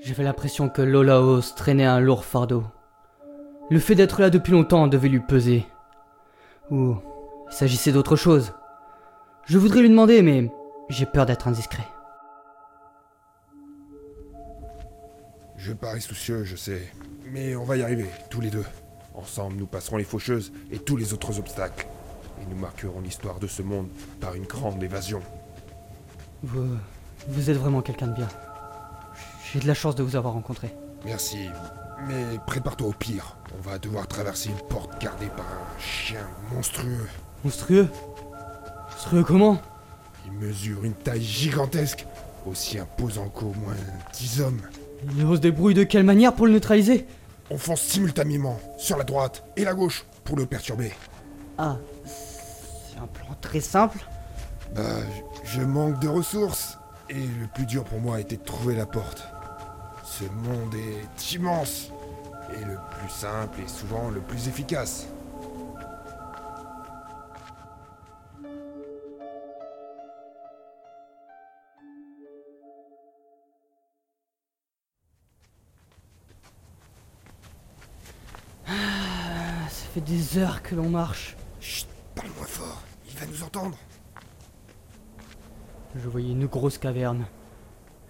J'avais l'impression que Lolaos traînait un lourd fardeau. Le fait d'être là depuis longtemps devait lui peser. Ou il s'agissait d'autre chose. Je voudrais lui demander, mais j'ai peur d'être indiscret. Je parais soucieux, je sais. Mais on va y arriver, tous les deux. Ensemble, nous passerons les faucheuses et tous les autres obstacles. Et nous marquerons l'histoire de ce monde par une grande évasion. Vous, vous êtes vraiment quelqu'un de bien. J'ai de la chance de vous avoir rencontré. Merci. Mais prépare-toi au pire. On va devoir traverser une porte gardée par un chien monstrueux. Monstrueux Monstrueux comment Il mesure une taille gigantesque, aussi imposant qu'au moins 10 hommes. Il se débrouille de quelle manière pour le neutraliser On fonce simultanément sur la droite et la gauche pour le perturber. Ah, c'est un plan très simple. Bah, je je manque de ressources. Et le plus dur pour moi était de trouver la porte. Ce monde est immense. Et le plus simple est souvent le plus efficace. Ça fait des heures que l'on marche. Chut, parle moins fort. Il va nous entendre. Je voyais une grosse caverne.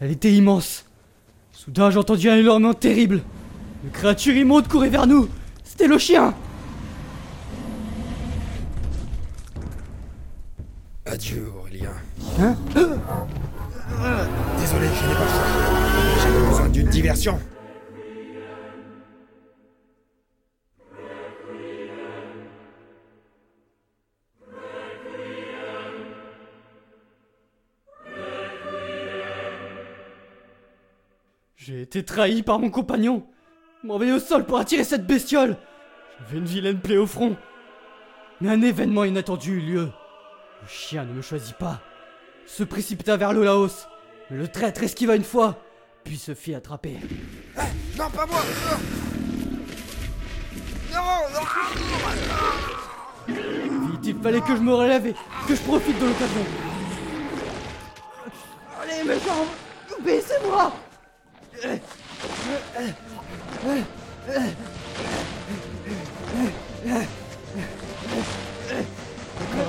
Elle était immense. Soudain, j'ai entendu un hurlement terrible. Une créature immonde courait vers nous. C'était le chien. Adieu, Aurélien. Hein? Désolé, je n'ai pas le. J'avais besoin d'une diversion. J'ai été trahi par mon compagnon. Il m'a envoyé au sol pour attirer cette bestiole. J'avais une vilaine plaie au front. Mais un événement inattendu eut lieu. Le chien ne me choisit pas. Il se précipita vers le Laos. Mais le traître esquiva une fois, puis se fit attraper. Non, pas moi Non Vite, il fallait que je me relève et que je profite de l'occasion. Allez, mes jambes, baissez-moi Un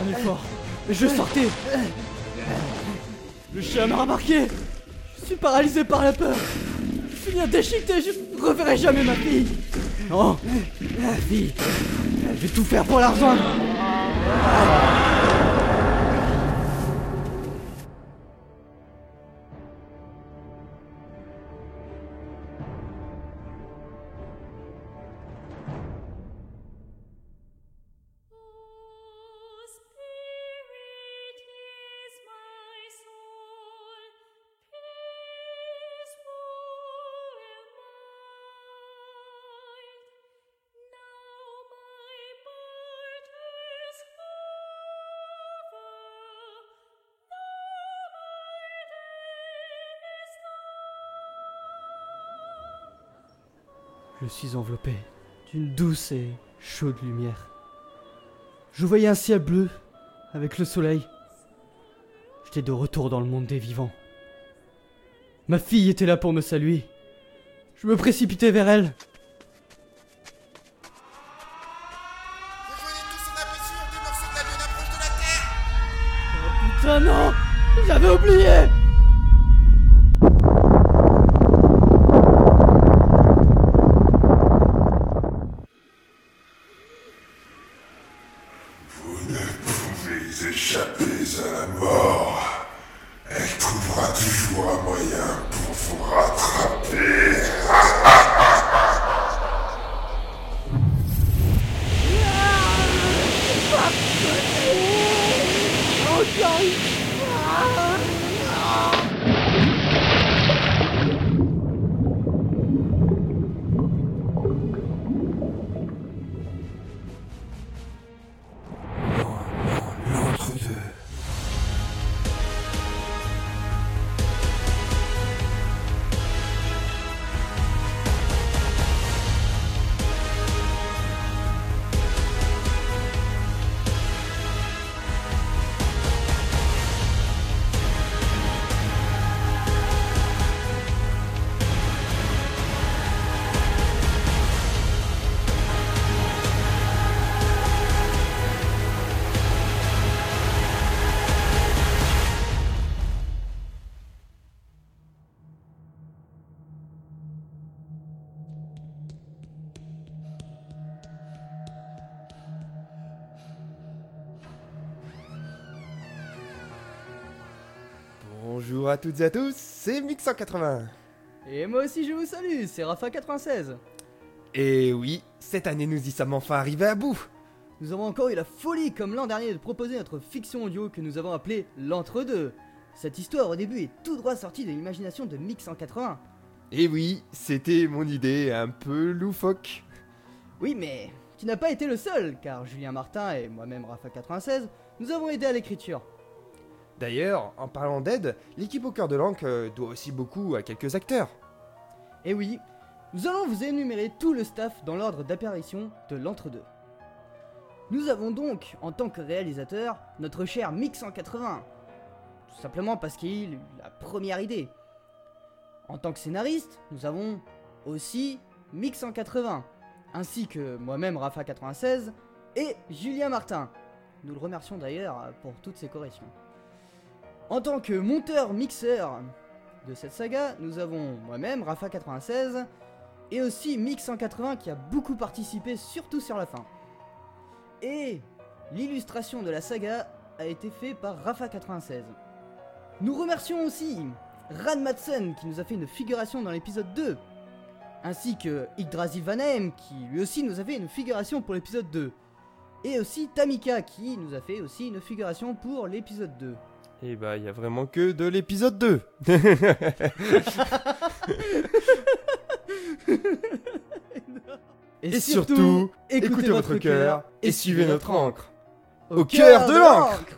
effort. Je sortais. Le chien m'a remarqué. Je suis paralysé par la peur. Je suis bien déchiqueté, je reverrai jamais ma fille. Non, la fille. Je vais tout faire pour la rejoindre. Je suis enveloppé d'une douce et chaude lumière. Je voyais un ciel bleu avec le soleil. J'étais de retour dans le monde des vivants. Ma fille était là pour me saluer. Je me précipitais vers elle. Rejoignez tous en appui des morceaux de la lune approche de la Terre Putain non J'avais oublié Bonjour à toutes et à tous, c'est Mix180. Et moi aussi je vous salue, c'est Rafa96. Et oui, cette année nous y sommes enfin arrivés à bout. Nous avons encore eu la folie comme l'an dernier de proposer notre fiction audio que nous avons appelée L'Entre-deux. Cette histoire au début est tout droit sortie de l'imagination de Mix 180. Et oui, c'était mon idée un peu loufoque. Oui mais tu n'as pas été le seul, car Julien Martin et moi-même Rafa96, nous avons aidé à l'écriture. D'ailleurs, en parlant d'aide, l'équipe au cœur de l'encre euh, doit aussi beaucoup à quelques acteurs. Et oui, nous allons vous énumérer tout le staff dans l'ordre d'apparition de l'entre-deux. Nous avons donc, en tant que réalisateur, notre cher Mix 180. Tout simplement parce qu'il a la première idée. En tant que scénariste, nous avons aussi Mix 180, ainsi que moi-même Rafa 96 et Julien Martin. Nous le remercions d'ailleurs pour toutes ces corrections. En tant que monteur-mixeur de cette saga, nous avons moi-même, Rafa96, et aussi Mix180 qui a beaucoup participé, surtout sur la fin. Et l'illustration de la saga a été faite par Rafa96. Nous remercions aussi Ran Madsen qui nous a fait une figuration dans l'épisode 2, ainsi que Yggdrasil Vanem qui lui aussi nous a fait une figuration pour l'épisode 2, et aussi Tamika qui nous a fait aussi une figuration pour l'épisode 2. Et bah, il y a vraiment que de l'épisode 2. Et surtout, écoutez votre cœur et suivez notre encre. Au cœur de l'encre